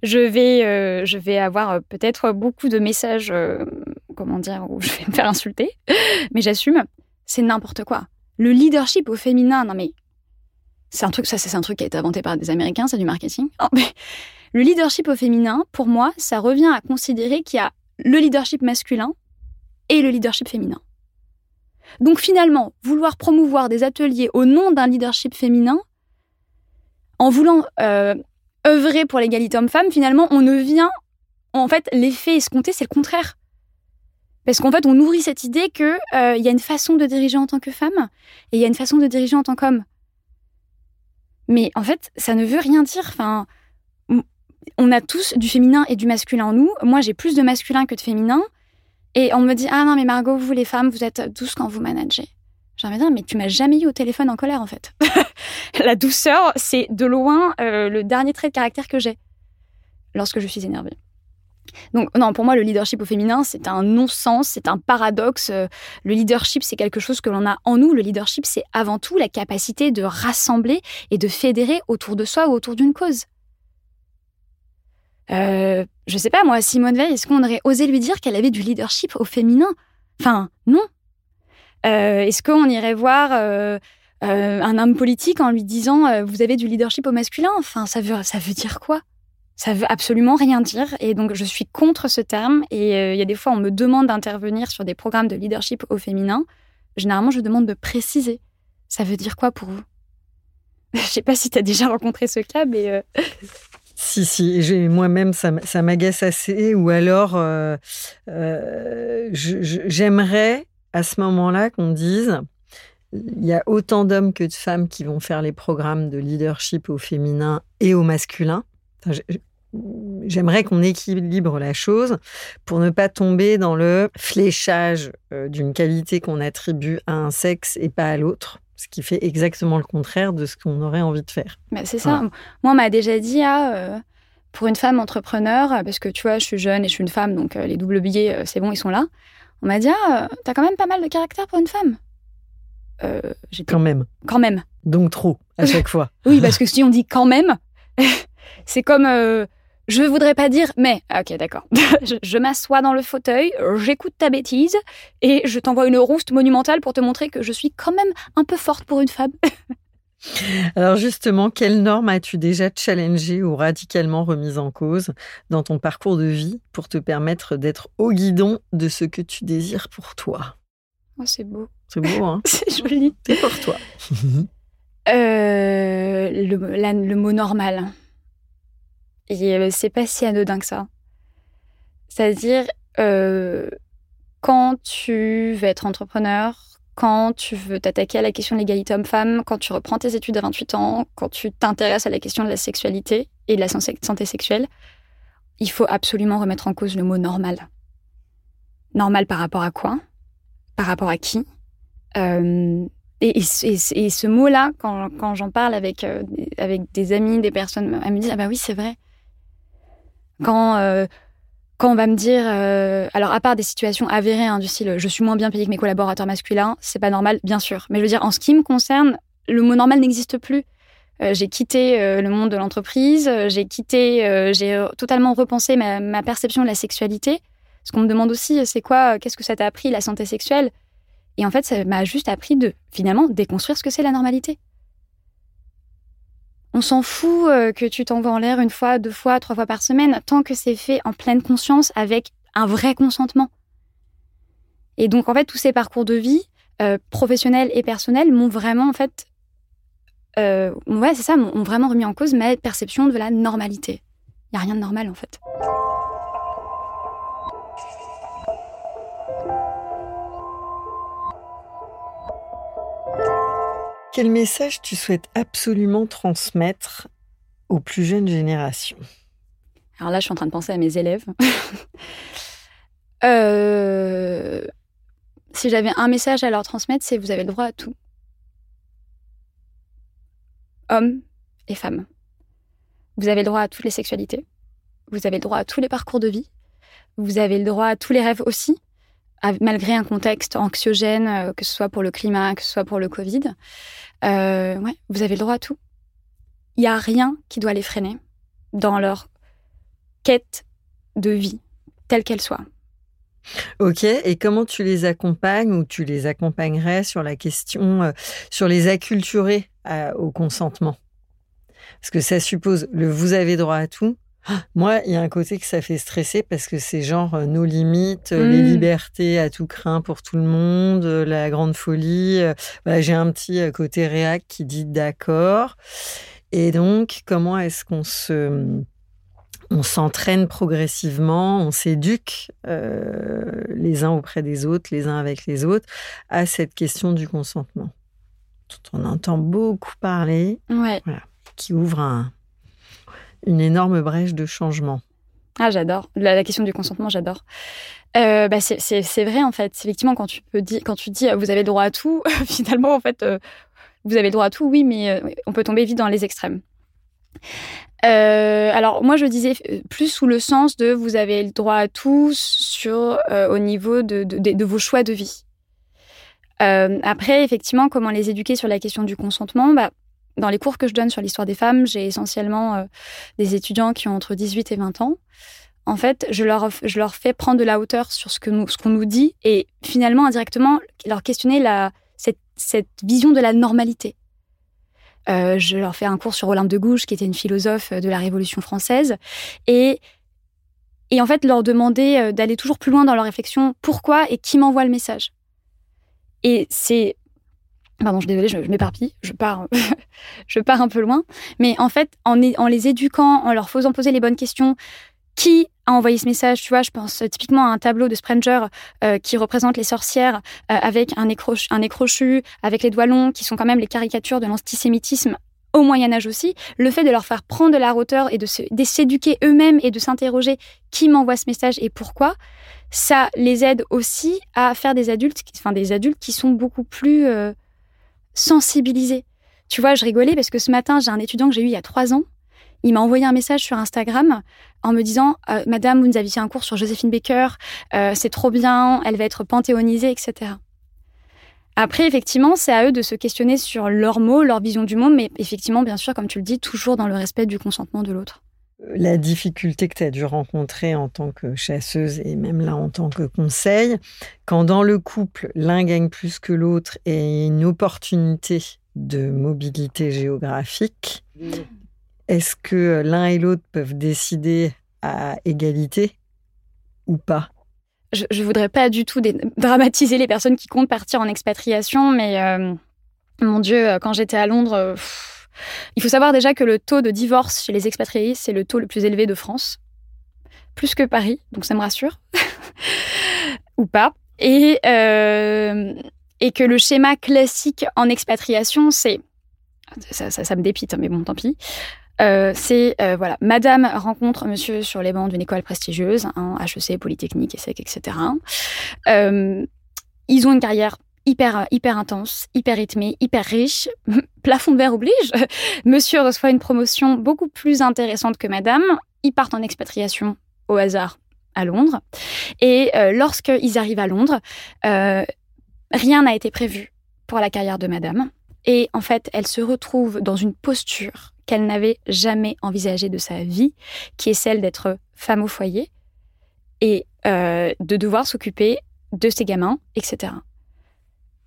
Je vais, euh, je vais avoir euh, peut-être beaucoup de messages, euh, comment dire, où je vais me faire insulter, mais j'assume. C'est n'importe quoi. Le leadership au féminin, non mais c'est un truc, ça c'est un truc qui a été inventé par des Américains, c'est du marketing. (laughs) Le leadership au féminin, pour moi, ça revient à considérer qu'il y a le leadership masculin et le leadership féminin. Donc finalement, vouloir promouvoir des ateliers au nom d'un leadership féminin, en voulant euh, œuvrer pour l'égalité homme-femme, finalement, on ne vient. En fait, l'effet escompté, c'est le contraire. Parce qu'en fait, on nourrit cette idée qu'il il y a une façon de diriger en tant que femme et il y a une façon de diriger en tant qu'homme. Mais en fait, ça ne veut rien dire. Enfin, on a tous du féminin et du masculin en nous. Moi, j'ai plus de masculin que de féminin. Et on me dit Ah non, mais Margot, vous les femmes, vous êtes douces quand vous managez. J'ai envie de dire Mais tu m'as jamais eu au téléphone en colère, en fait. (laughs) La douceur, c'est de loin euh, le dernier trait de caractère que j'ai lorsque je suis énervée. Donc non, pour moi, le leadership au féminin, c'est un non-sens, c'est un paradoxe. Euh, Le leadership, c'est quelque chose que l'on a en nous. Le leadership, c'est avant tout la capacité de rassembler et de fédérer autour de soi ou autour d'une cause. Euh, je sais pas, moi, Simone Veil, est-ce qu'on aurait osé lui dire qu'elle avait du leadership au féminin? Enfin, non. Euh, est-ce qu'on irait voir euh, un homme politique en lui disant vous avez du leadership au masculin? Enfin, ça veut, ça veut dire quoi? Ça veut absolument rien dire et donc je suis contre ce terme et il y a des fois on me demande d'intervenir sur des programmes de leadership au féminin. Généralement je demande de préciser. Ça veut dire quoi pour vous? (laughs) Je sais pas si tu as déjà rencontré ce cas mais Si, si, moi-même, ça, m'agace assez. Ou alors, euh, euh, j'aimerais à ce moment-là qu'on dise il y a autant d'hommes que de femmes qui vont faire les programmes de leadership au féminin et au masculin. J'aimerais qu'on équilibre la chose pour ne pas tomber dans le fléchage euh, d'une qualité qu'on attribue à un sexe et pas à l'autre, ce qui fait exactement le contraire de ce qu'on aurait envie de faire. bah, c'est ça. Moi on m'a déjà dit ah euh, pour une femme entrepreneur parce que tu vois je suis jeune et je suis une femme donc euh, les doubles billets euh, c'est bon ils sont là. On m'a dit ah euh, t'as quand même pas mal de caractère pour une femme. Euh, J'étais Quand même. quand même. Donc trop, à chaque fois. (laughs) Oui, parce que si on dit quand même, (laughs) c'est comme euh, je voudrais pas dire mais. Ah, Ok, d'accord. (laughs) je je m'assois dans le fauteuil, j'écoute ta bêtise et je t'envoie une rouste monumentale pour te montrer que je suis quand même un peu forte pour une femme. (laughs) Alors justement, quelles normes as-tu déjà challengées ou radicalement remises en cause dans ton parcours de vie pour te permettre d'être au guidon de ce que tu désires pour toi? Oh, c'est beau. C'est beau, hein? (laughs) C'est joli. C'est pour toi? Euh, le, la- le mot normal. Et euh, c'est pas si anodin que ça. C'est-à-dire, euh, quand tu veux être entrepreneur, quand tu veux t'attaquer à la question de l'égalité homme-femme, quand tu reprends tes études à 28 ans, quand tu t'intéresses à la question de la sexualité et de la santé sexuelle, il faut absolument remettre en cause le mot normal. Normal par rapport à quoi? Par rapport à qui? Euh, et, ce mot-là, quand, j'en parle avec, avec des amis, des personnes, elles me disent Ah bah oui, c'est vrai. Quand, euh, quand on va me dire. Euh, alors, à part des situations avérées, hein, du style je suis moins bien payé que mes collaborateurs masculins, c'est pas normal, bien sûr. Mais je veux dire, en ce qui me concerne, le mot normal n'existe plus. j'ai quitté le monde de l'entreprise, j'ai quitté, j'ai totalement repensé ma, ma, perception de la sexualité. Ce qu'on me demande aussi, c'est quoi, qu'est-ce que ça t'a appris, la santé sexuelle? Et en fait, ça m'a juste appris de, finalement, déconstruire ce que c'est la normalité. On s'en fout euh, que tu t'envoies en l'air une fois, deux fois, trois fois par semaine, tant que c'est fait en pleine conscience avec un vrai consentement. Et donc, en fait, tous ces parcours de vie, euh, professionnels et personnels, m'ont vraiment, en fait, euh, ouais, c'est ça, m'ont vraiment remis en cause ma perception de la normalité. Il n'y a rien de normal, en fait. Quel message tu souhaites absolument transmettre aux plus jeunes générations? Alors là, je suis en train de penser à mes élèves. (laughs) Euh, si j'avais un message à leur transmettre, c'est vous avez le droit à tout. Hommes et femmes. Vous avez le droit à toutes les sexualités. Vous avez le droit à tous les parcours de vie. Vous avez le droit à tous les rêves aussi malgré un contexte anxiogène, euh, que ce soit pour le climat, que ce soit pour le Covid. Euh, vous avez le droit à tout. Il n'y a rien qui doit les freiner dans leur quête de vie, telle qu'elle soit. Ok, et comment tu les accompagnes ou tu les accompagnerais sur la question, euh, sur les acculturer au consentement? Parce que ça suppose le vous avez droit à tout, moi, il y a un côté que ça fait stresser parce que c'est genre euh, nos limites, euh, les mmh. libertés à tout craint pour tout le monde, euh, la grande folie. J'ai un petit côté réac qui dit d'accord. Et donc, comment est-ce qu'on se on s'entraîne progressivement, on s'éduque les uns auprès des autres, les uns avec les autres, à cette question du consentement, dont on entend beaucoup parler, ouais. qui ouvre un, une énorme brèche de changement. Ah, j'adore. La, question du consentement, j'adore. Euh, bah, c'est vrai, en fait. Effectivement, quand tu, peux quand tu dis euh, vous avez droit à tout, (laughs) finalement, en fait, euh, vous avez droit à tout, oui, mais on peut tomber vite dans les extrêmes. alors, moi, je disais plus sous le sens de vous avez le droit à tout sur, au niveau de, de, de, vos choix de vie. après, effectivement, comment les éduquer sur la question du consentement bah, dans les cours que je donne sur l'histoire des femmes, j'ai essentiellement euh, des étudiants qui ont entre 18 et 20 ans. En fait, je leur, je leur fais prendre de la hauteur sur ce qu'on nous dit et finalement, indirectement, leur questionner la, cette, cette vision de la normalité. Euh, je leur fais un cours sur Olympe de Gouges, qui était une philosophe de la Révolution française, et, et en fait leur demander euh, d'aller toujours plus loin dans leur réflexion, pourquoi et qui m'envoie le message. Et c'est Pardon, je suis désolée, je, m'éparpille, je pars, (laughs) je pars un peu loin. Mais en fait, en, les éduquant, en leur faisant poser les bonnes questions, qui a envoyé ce message Tu vois, je pense typiquement à un tableau de Sprenger euh, qui représente les sorcières euh, avec un nez, un crochu, avec les doigts longs, qui sont quand même les caricatures de l'antisémitisme au Moyen Âge aussi. Le fait de leur faire prendre de la hauteur et de s'éduquer eux-mêmes et de s'interroger qui m'envoie ce message et pourquoi, ça les aide aussi à faire des adultes, enfin des adultes qui sont beaucoup plus euh, sensibiliser. Tu vois, je rigolais parce que ce matin, j'ai un étudiant que j'ai eu il y a trois ans. Il m'a envoyé un message sur Instagram en me disant euh, Madame, vous nous aviez fait un cours sur Joséphine Baker, euh, c'est trop bien, elle va être panthéonisée, etc. Après, effectivement, c'est à eux de se questionner sur leurs mots, leur vision du monde, mais effectivement, bien sûr, comme tu le dis, toujours dans le respect du consentement de l'autre la difficulté que tu as dû rencontrer en tant que chasseuse et même là en tant que conseil, quand dans le couple, l'un gagne plus que l'autre et une opportunité de mobilité géographique, est-ce que l'un et l'autre peuvent décider à égalité ou pas? Je, ne voudrais pas du tout dramatiser les personnes qui comptent partir en expatriation, mais euh, mon Dieu, quand j'étais à Londres, il faut savoir déjà que le taux de divorce chez les expatriés, c'est le taux le plus élevé de France. Plus que Paris, donc ça me rassure. (laughs) Ou pas. Et, euh, et que le schéma classique en expatriation, c'est. Ça, me dépite, hein, mais bon, tant pis. Euh, c'est euh, voilà, Madame rencontre Monsieur sur les bancs d'une école prestigieuse, hein, HEC, Polytechnique, ESSEC, etc. ils ont une carrière hyper, hyper intense, hyper rythmé, hyper riche. (laughs) Plafond de verre oblige. (laughs) Monsieur reçoit une promotion beaucoup plus intéressante que madame. Ils partent en expatriation au hasard à Londres. Et euh, lorsqu'ils arrivent à Londres, euh, rien n'a été prévu pour la carrière de madame. Et en fait, elle se retrouve dans une posture qu'elle n'avait jamais envisagée de sa vie, qui est celle d'être femme au foyer et euh, de devoir s'occuper de ses gamins, etc.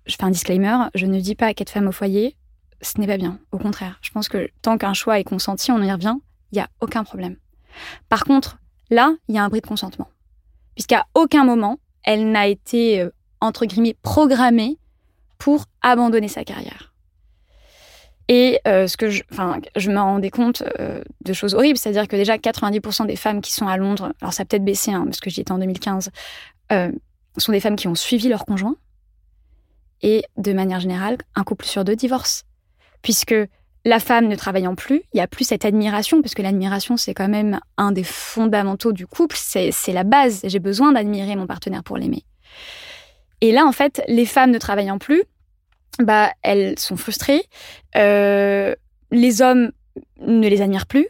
Je fais un disclaimer, je ne dis pas qu'être femme au foyer, ce n'est pas bien. Au contraire, je pense que tant qu'un choix est consenti, on y revient, il n'y a aucun problème. Par contre, là, il y a un bris de consentement. Puisqu'à aucun moment, elle n'a été, euh, entre guillemets, programmée pour abandonner sa carrière. Et euh, ce que je, enfin, je me rendais compte euh, de choses horribles, c'est-à-dire que déjà 90% des femmes qui sont à Londres, alors ça a peut-être baissé, hein, parce que j'y étais en 2015, sont des femmes qui ont suivi leur conjoint. Et de manière générale, un couple sur deux divorce. Puisque la femme ne travaillant plus, il n'y a plus cette admiration, parce que l'admiration, c'est quand même un des fondamentaux du couple, c'est la base. J'ai besoin d'admirer mon partenaire pour l'aimer. Et là, en fait, les femmes ne travaillant plus, bah, elles sont frustrées. Euh, les hommes ne les admirent plus.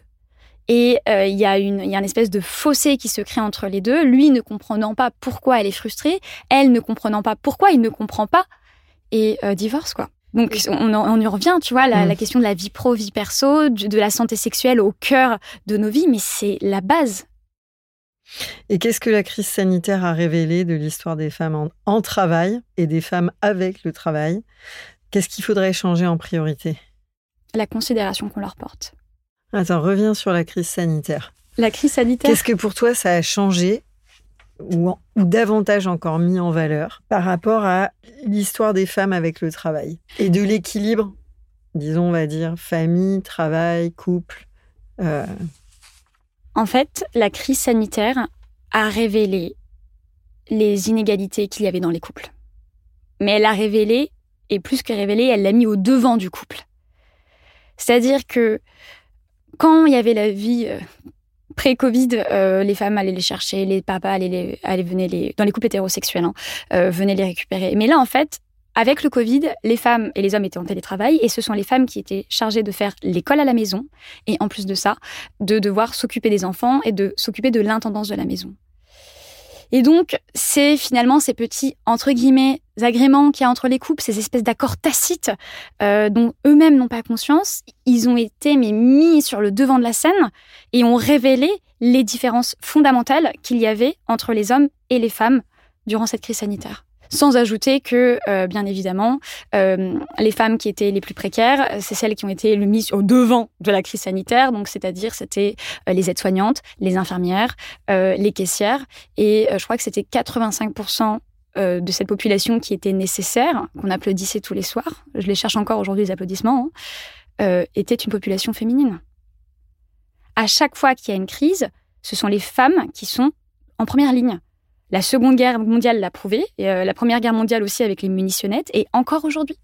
Et euh, il y, y a une espèce de fossé qui se crée entre les deux, lui ne comprenant pas pourquoi elle est frustrée, elle ne comprenant pas pourquoi il ne comprend pas, et euh, divorce, quoi. Donc on, y revient, tu vois, la, mm. question de la vie pro, vie perso, de, la santé sexuelle au cœur de nos vies, mais c'est la base. Et qu'est-ce que la crise sanitaire a révélé de l'histoire des femmes en, travail et des femmes avec le travail? Qu'est-ce qu'il faudrait changer en priorité? La considération qu'on leur porte. Attends, reviens sur la crise sanitaire. La crise sanitaire Qu'est-ce que pour toi ça a changé ou, davantage encore mis en valeur par rapport à l'histoire des femmes avec le travail et de l'équilibre, disons, on va dire, famille, travail, couple. Euh. En fait, la crise sanitaire a révélé les inégalités qu'il y avait dans les couples. Mais elle a révélé, et plus que révélé, elle l'a mis au devant du couple. C'est-à-dire que quand il y avait la vie euh, Pré-Covid, euh, les femmes allaient les chercher, les papas allaient, les, allaient venaient les, dans les couples hétérosexuels, hein, euh, venaient les récupérer. Mais là, en fait, avec le Covid, les femmes et les hommes étaient en télétravail et ce sont les femmes qui étaient chargées de faire l'école à la maison et en plus de ça, de devoir s'occuper des enfants et de s'occuper de l'intendance de la maison. Et donc, c'est finalement ces petits, entre guillemets, agréments qu'il y a entre les couples, ces espèces d'accords tacites euh, dont eux-mêmes n'ont pas conscience, ils ont été mais, mis sur le devant de la scène et ont révélé les différences fondamentales qu'il y avait entre les hommes et les femmes durant cette crise sanitaire. Sans ajouter que, euh, bien évidemment, euh, les femmes qui étaient les plus précaires, c'est celles qui ont été mises au devant de la crise sanitaire. Donc, c'est-à-dire, c'était les aides-soignantes, les infirmières, les caissières. Et je crois que c'était 85% de cette population qui était nécessaire, qu'on applaudissait tous les soirs, je les cherche encore aujourd'hui les applaudissements, hein, était une population féminine. À chaque fois qu'il y a une crise, ce sont les femmes qui sont en première ligne. La Seconde Guerre mondiale l'a prouvé, euh, la Première Guerre mondiale aussi avec les munitionnettes, et encore aujourd'hui.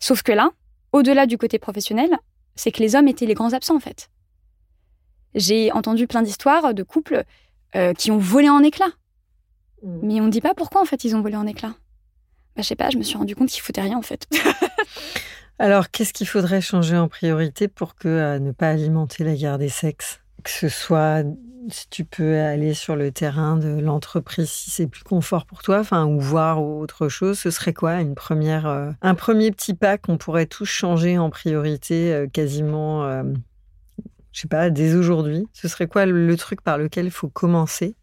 Sauf que là, au-delà du côté professionnel, c'est que les hommes étaient les grands absents en fait. J'ai entendu plein d'histoires de couples euh, qui ont volé en éclats. Mm. Mais on ne dit pas pourquoi en fait ils ont volé en éclats. Bah, je sais pas, je me suis rendu compte qu'ils foutaient rien en fait. (laughs) Alors, qu'est-ce qu'il faudrait changer en priorité pour que euh, ne pas alimenter la guerre des sexes? Que ce soit si tu peux aller sur le terrain de l'entreprise si c'est plus confort pour toi, enfin ou voir autre chose, ce serait quoi? Une première, euh, un premier petit pas qu'on pourrait tous changer en priorité euh, quasiment, euh, je sais pas, dès aujourd'hui? Ce serait quoi le, truc par lequel il faut commencer?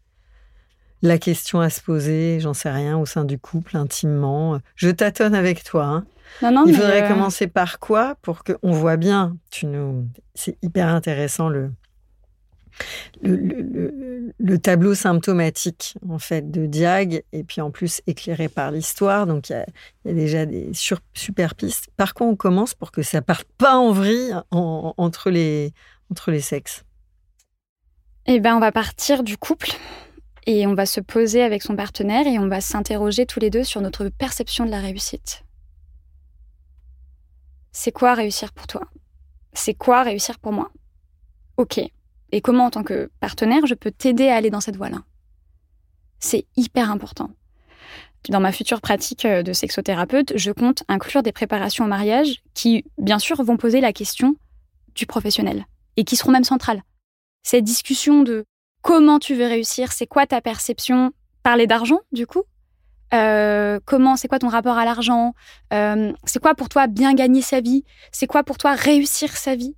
La question à se poser, j'en sais rien, au sein du couple, intimement. Je tâtonne avec toi. Hein. Non, non, il faudrait commencer par quoi pour qu'on voit bien. Tu nous, c'est hyper intéressant le le, tableau symptomatique en fait de Diag et puis en plus éclairé par l'histoire donc il y, a déjà des super pistes par quoi on commence pour que ça parte pas en vrille entre les entre les sexes? Eh ben on va partir du couple et on va se poser avec son partenaire et on va s'interroger tous les deux sur notre perception de la réussite c'est quoi réussir pour toi? C'est quoi réussir pour moi? Ok et comment, en tant que partenaire, je peux t'aider à aller dans cette voie-là? C'est hyper important. dans ma future pratique de sexothérapeute, je compte inclure des préparations au mariage qui, bien sûr, vont poser la question du professionnel et qui seront même centrales. Cette discussion de comment tu veux réussir, c'est quoi ta perception, parler d'argent, du coup, euh, comment, c'est quoi ton rapport à l'argent? Euh, C'est quoi pour toi bien gagner sa vie? C'est quoi pour toi réussir sa vie?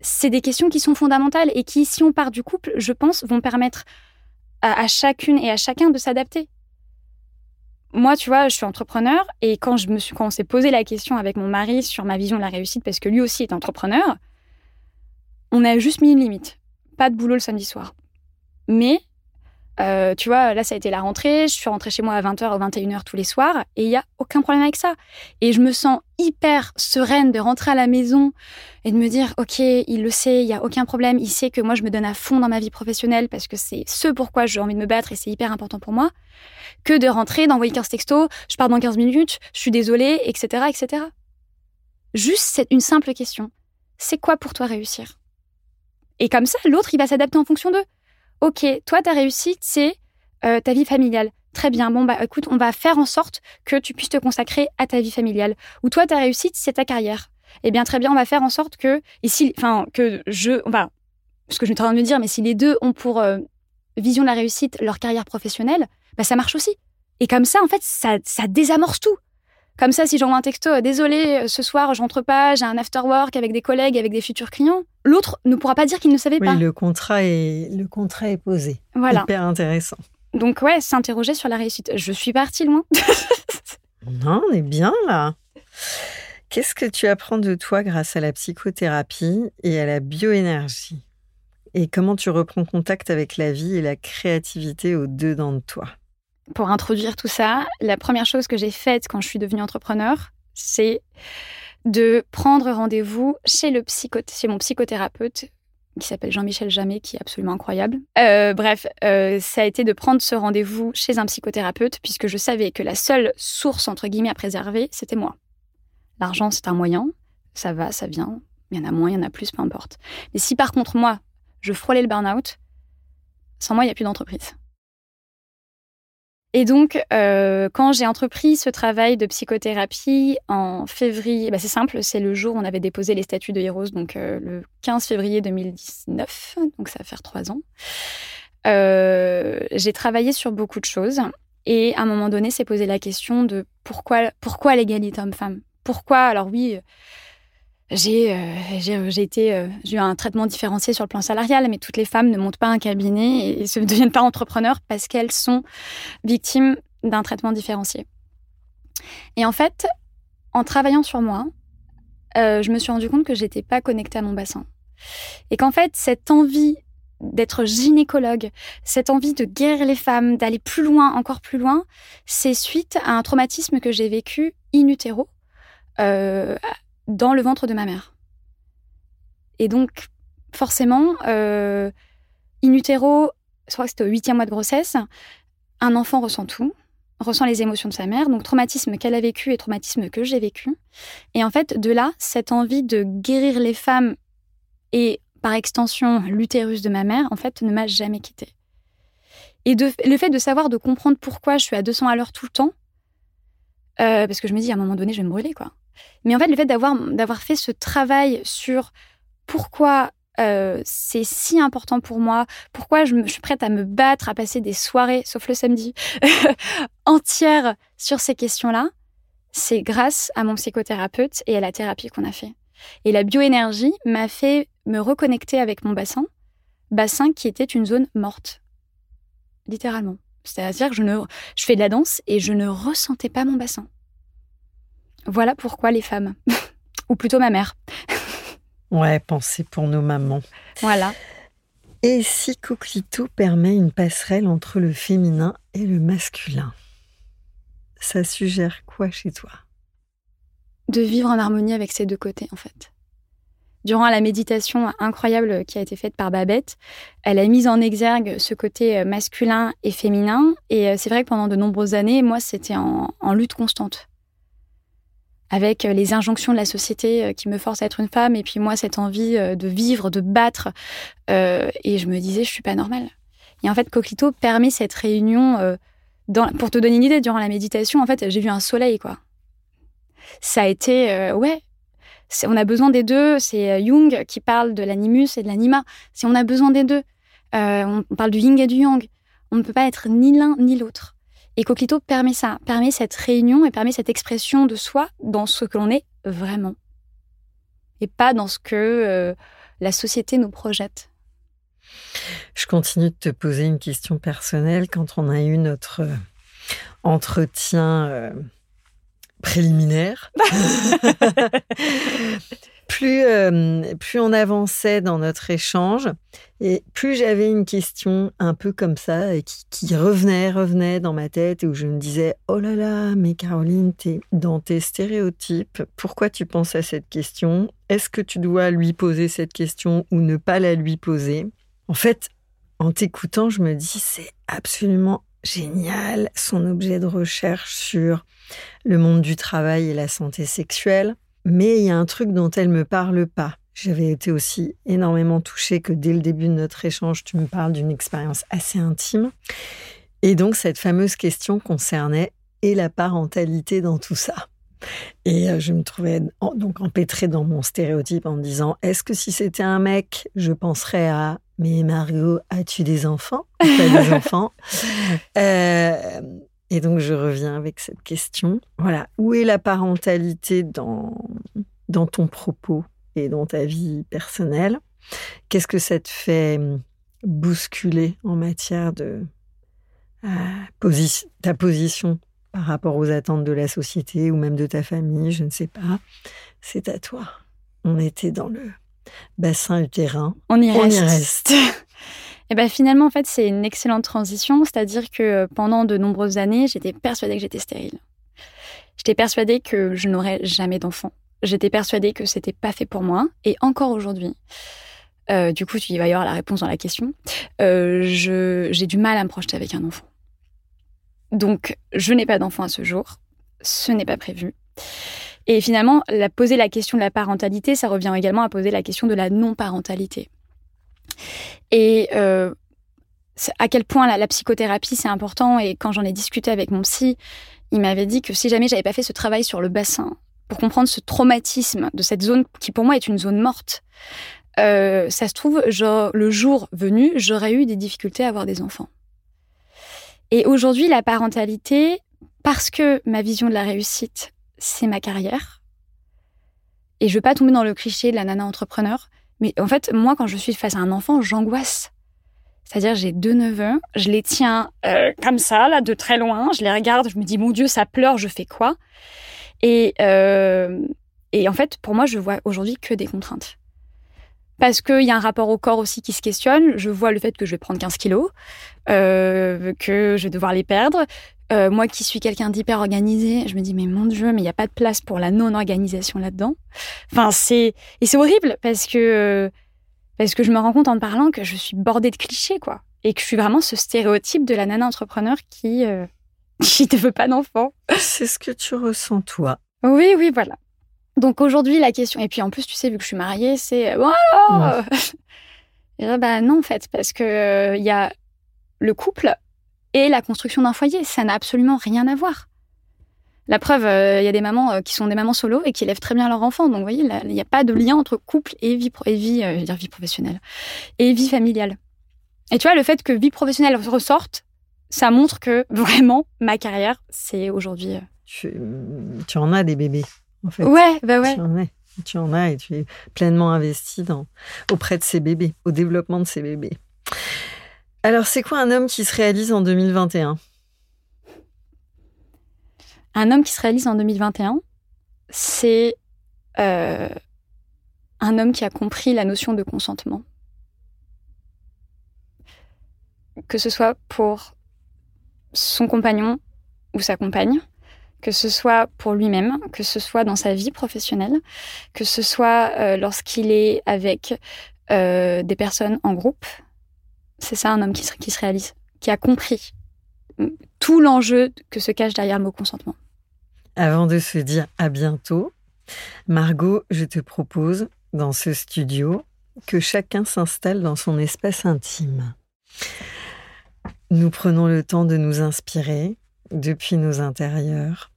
C'est des questions qui sont fondamentales et qui, si on part du couple, je pense, vont permettre à, chacune et à chacun de s'adapter. Moi, tu vois, je suis entrepreneur et quand je me suis, quand on s'est posé la question avec mon mari sur ma vision de la réussite, parce que lui aussi est entrepreneur, on a juste mis une limite. Pas de boulot le samedi soir. Mais euh, tu vois, là, ça a été la rentrée. Je suis rentrée chez moi à 20h ou 21h tous les soirs et il n'y a aucun problème avec ça. Et je me sens hyper sereine de rentrer à la maison et de me dire, OK, il le sait, il n'y a aucun problème. Il sait que moi, je me donne à fond dans ma vie professionnelle parce que c'est ce pourquoi j'ai envie de me battre et c'est hyper important pour moi. Que de rentrer, d'envoyer 15 textos, je pars dans 15 minutes, je suis désolée, etc., etc. Juste c'est une simple question. C'est quoi pour toi réussir? Et comme ça, l'autre, il va s'adapter en fonction d'eux. OK, toi, ta réussite, c'est euh, ta vie familiale. Très bien. Bon, bah, écoute, on va faire en sorte que tu puisses te consacrer à ta vie familiale. Ou toi, ta réussite, c'est ta carrière. Eh bien, très bien, on va faire en sorte que, ici, enfin, que je, enfin, ce que je suis en train de me dire, mais si les deux ont pour euh, vision de la réussite leur carrière professionnelle, bah, ça marche aussi. Et comme ça, en fait, ça, ça désamorce tout. Comme ça, si j'envoie un texto, euh, désolé, euh, ce soir, je rentre pas, j'ai un after work avec des collègues, avec des futurs clients, l'autre ne pourra pas dire qu'il ne savait pas. Oui, le contrat est, le contrat est posé. Voilà. Hyper intéressant. Donc, ouais, s'interroger sur la réussite. Je suis partie loin. (laughs) non, on est bien là. Qu'est-ce que tu apprends de toi grâce à la psychothérapie et à la bioénergie? Et comment tu reprends contact avec la vie et la créativité au-dedans de toi? Pour introduire tout ça, la première chose que j'ai faite quand je suis devenue entrepreneur, c'est de prendre rendez-vous chez, le chez mon psychothérapeute qui s'appelle Jean-Michel Jamet, qui est absolument incroyable. Euh, bref, euh, ça a été de prendre ce rendez-vous chez un psychothérapeute, puisque je savais que la seule source, entre guillemets, à préserver, c'était moi. L'argent, c'est un moyen, ça va, ça vient, il y en a moins, il y en a plus, peu importe. Mais si par contre, moi, je frôlais le burn-out, sans moi, il n'y a plus d'entreprise. Et donc, euh, quand j'ai entrepris ce travail de psychothérapie en février, bah c'est simple, c'est le jour où on avait déposé les statuts de Heroes, donc euh, le 15 février 2019, donc ça va faire trois ans. Euh, j'ai travaillé sur beaucoup de choses et à un moment donné, s'est posé la question de pourquoi, pourquoi l'égalité homme-femme Pourquoi? Alors oui, j'ai euh, euh, euh, j'ai eu un traitement différencié sur le plan salarial, mais toutes les femmes ne montent pas un cabinet et, ne (laughs) deviennent pas entrepreneurs parce qu'elles sont victimes d'un traitement différencié. Et en fait, en travaillant sur moi, je me suis rendu compte que j'étais pas connectée à mon bassin et qu'en fait cette envie d'être gynécologue, cette envie de guérir les femmes, d'aller plus loin, encore plus loin, c'est suite à un traumatisme que j'ai vécu in utero dans le ventre de ma mère. Et donc, forcément, euh, in utero, je crois que c'était au huitième mois de grossesse, un enfant ressent tout, ressent les émotions de sa mère, donc traumatisme qu'elle a vécu et traumatisme que j'ai vécu. Et en fait, de là, cette envie de guérir les femmes et par extension l'utérus de ma mère, en fait, ne m'a jamais quittée. Et le fait de savoir, de comprendre pourquoi je suis à 200 à l'heure tout le temps, euh, parce que je me dis à un moment donné, je vais me brûler, quoi. Mais en fait, le fait d'avoir, d'avoir fait ce travail sur pourquoi euh, c'est si important pour moi, pourquoi je, suis prête à me battre, à passer des soirées, sauf le samedi, (laughs) entières sur ces questions-là, c'est grâce à mon psychothérapeute et à la thérapie qu'on a fait. Et la bioénergie m'a fait me reconnecter avec mon bassin, bassin qui était une zone morte, littéralement. C'est-à-dire que je fais de la danse et je ne ressentais pas mon bassin. Voilà pourquoi les femmes. (laughs) Ou plutôt ma mère. (laughs) ouais, pensez pour nos mamans. Voilà. Et si Coquito permet une passerelle entre le féminin et le masculin? Ça suggère quoi chez toi? De vivre en harmonie avec ces deux côtés, en fait. Durant la méditation incroyable qui a été faite par Babette, elle a mis en exergue ce côté masculin et féminin. Et euh, c'est vrai que pendant de nombreuses années, moi, c'était en lutte constante avec euh, les injonctions de la société euh, qui me forcent à être une femme, et puis moi, cette envie euh, de vivre, de battre. et je me disais, je suis pas normale. Et en fait, Coquito permet cette réunion pour te donner une idée, durant la méditation, en fait, j'ai vu un soleil, quoi. Ça a été, ouais, on a besoin des deux. C'est Jung qui parle de l'animus et de l'anima. Si on a besoin des deux, on parle du yin et du yang. On ne peut pas être ni l'un ni l'autre. Et Coquito permet ça, permet cette réunion et permet cette expression de soi dans ce que l'on est vraiment. Et pas dans ce que la société nous projette. Je continue de te poser une question personnelle. Quand on a eu notre euh, entretien euh, préliminaire, (laughs) plus, euh, plus on avançait dans notre échange et plus j'avais une question un peu comme ça et qui, revenait, revenait dans ma tête et où je me disais Oh là là, mais Caroline, t'es dans tes stéréotypes. Pourquoi tu penses à cette question? Est-ce que tu dois lui poser cette question ou ne pas la lui poser? En fait, en t'écoutant, je me dis c'est absolument génial son objet de recherche sur le monde du travail et la santé sexuelle. Mais il y a un truc dont elle me parle pas. J'avais été aussi énormément touchée que dès le début de notre échange, tu me parles d'une expérience assez intime. Et donc, cette fameuse question concernait et la parentalité dans tout ça. Et euh, je me trouvais donc empêtrée dans mon stéréotype en me disant est-ce que si c'était un mec, je penserais à mais Margot, as-tu des enfants? Des (laughs) enfants? Euh, Et donc je reviens avec cette question. Voilà, où est la parentalité dans dans ton propos et dans ta vie personnelle? Qu'est-ce que ça te fait hum, bousculer en matière de euh, ta position par rapport aux attentes de la société ou même de ta famille, je ne sais pas. C'est à toi. On était dans le bassin utérin. On y reste. (laughs) Et ben finalement, en fait, c'est une excellente transition. C'est-à-dire que euh, pendant de nombreuses années, j'étais persuadée que j'étais stérile. J'étais persuadée que je n'aurais jamais d'enfant. J'étais persuadée que c'était pas fait pour moi. Et encore aujourd'hui, euh, du coup, il va y avoir la réponse dans la question. Euh, j'ai du mal à me projeter avec un enfant. Donc, je n'ai pas d'enfant à ce jour. Ce n'est pas prévu. Et finalement, la, poser la question de la parentalité, ça revient également à poser la question de la non-parentalité. Et euh, à quel point la, psychothérapie, c'est important. Et quand j'en ai discuté avec mon psy, il m'avait dit que si jamais j'avais pas fait ce travail sur le bassin, pour comprendre ce traumatisme de cette zone qui pour moi est une zone morte, euh, ça se trouve, genre, le jour venu, j'aurais eu des difficultés à avoir des enfants. Et aujourd'hui, la parentalité, parce que ma vision de la réussite, c'est ma carrière. Et je veux pas tomber dans le cliché de la nana entrepreneur, mais en fait, moi, quand je suis face à un enfant, j'angoisse. C'est-à-dire, j'ai deux neveux, je les tiens euh, comme ça, là, de très loin, je les regarde, je me dis, mon Dieu, ça pleure, je fais quoi? Et, euh, et en fait, pour moi, je vois aujourd'hui que des contraintes parce qu'il y a un rapport au corps aussi qui se questionne. Je vois le fait que je vais prendre 15 kilos, euh, que je vais devoir les perdre. Euh, moi qui suis quelqu'un d'hyper organisé, je me dis mais mon dieu, mais il n'y a pas de place pour la non-organisation là-dedans. Enfin c'est et c'est horrible parce que parce que je me rends compte en te parlant que je suis bordée de clichés quoi et que je suis vraiment ce stéréotype de la nana entrepreneur qui euh, (laughs) qui ne veut pas d'enfant. C'est ce que tu ressens toi. Oui oui voilà. Donc aujourd'hui, la question, et puis en plus, tu sais, vu que je suis mariée, c'est bon alors (laughs) bah non, en fait, parce que il euh, y a le couple et la construction d'un foyer. Ça n'a absolument rien à voir. La preuve, il euh, y a des mamans euh, qui sont des mamans solo et qui élèvent très bien leurs enfants. Donc, vous voyez, il n'y a pas de lien entre couple et vie, et vie, je veux dire vie professionnelle et vie familiale. Et tu vois, le fait que vie professionnelle ressorte, ça montre que (laughs) vraiment, ma carrière, c'est aujourd'hui. tu en as des bébés. Ouais, bah ouais. Tu en, tu en as et tu es pleinement investi dans, auprès de ces bébés, au développement de ces bébés. Alors, c'est quoi un homme qui se réalise en 2021 Un? Homme qui se réalise en 2021, c'est euh, un homme qui a compris la notion de consentement. Que ce soit pour son compagnon ou sa compagne, que ce soit pour lui-même, que ce soit dans sa vie professionnelle, que ce soit euh, lorsqu'il est avec euh, des personnes en groupe. C'est ça un homme qui se, qui se réalise, qui a compris tout l'enjeu que se cache derrière le mot consentement. Avant de se dire à bientôt, Margot, je te propose dans ce studio que chacun s'installe dans son espace intime. nous prenons le temps de nous inspirer depuis nos intérieurs,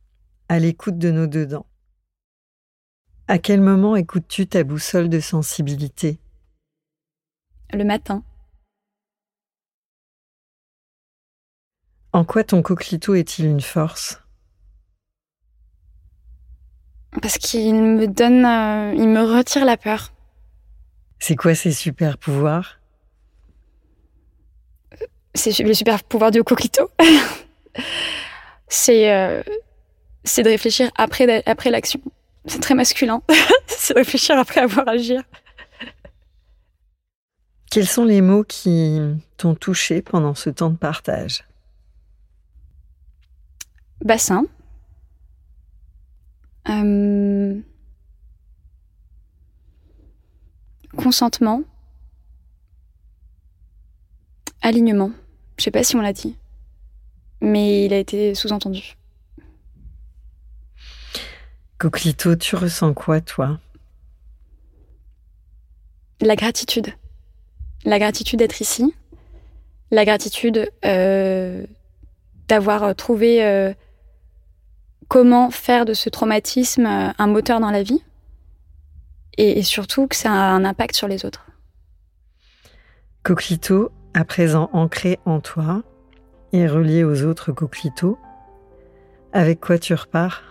à l'écoute de nos dedans. À quel moment écoutes-tu ta boussole de sensibilité? Le matin. En quoi ton coquelicot est-il une force? Parce qu'il me donne, euh, il me retire la peur. C'est quoi ses super pouvoirs? C'est le super pouvoir du coquelicot. (laughs) c'est euh, c'est de réfléchir après après l'action. C'est très masculin. (laughs) c'est réfléchir après avoir agi. Quels sont les mots qui t'ont touché pendant ce temps de partage? Bassin. Euh, consentement. Alignement. Je sais pas si on l'a dit, mais il a été sous-entendu. Coquelito, tu ressens quoi, toi? La gratitude. La gratitude d'être ici. La gratitude euh, d'avoir trouvé euh, comment faire de ce traumatisme euh, un moteur dans la vie. Et, surtout que ça a un impact sur les autres. Coquelito, à présent ancré en toi et relié aux autres coquelitos, avec quoi tu repars?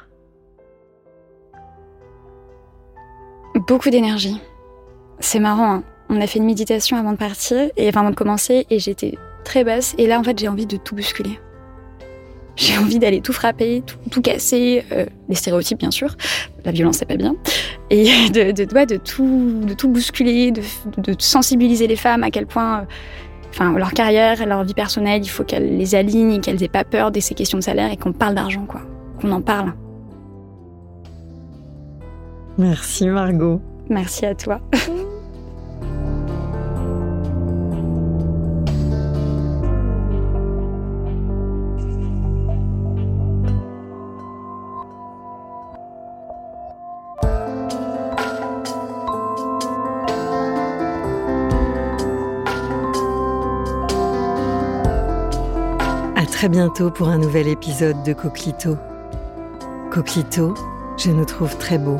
Beaucoup d'énergie. C'est marrant, hein. on a fait une méditation avant de partir, et avant de commencer, et j'étais très basse, et là en fait j'ai envie de tout bousculer. J'ai envie d'aller tout frapper, tout, casser, euh, les stéréotypes bien sûr, la violence c'est pas bien, et (laughs) de, de, de, tout, de tout bousculer, de, de, sensibiliser les femmes à quel point, euh, enfin leur carrière, leur vie personnelle, il faut qu'elles les alignent, qu'elles aient pas peur de ces questions de salaire et qu'on parle d'argent quoi, qu'on en parle. Merci Margot. Merci à toi. (laughs) très bientôt pour un nouvel épisode de Coquelito. Coquelito, je nous trouve très beau.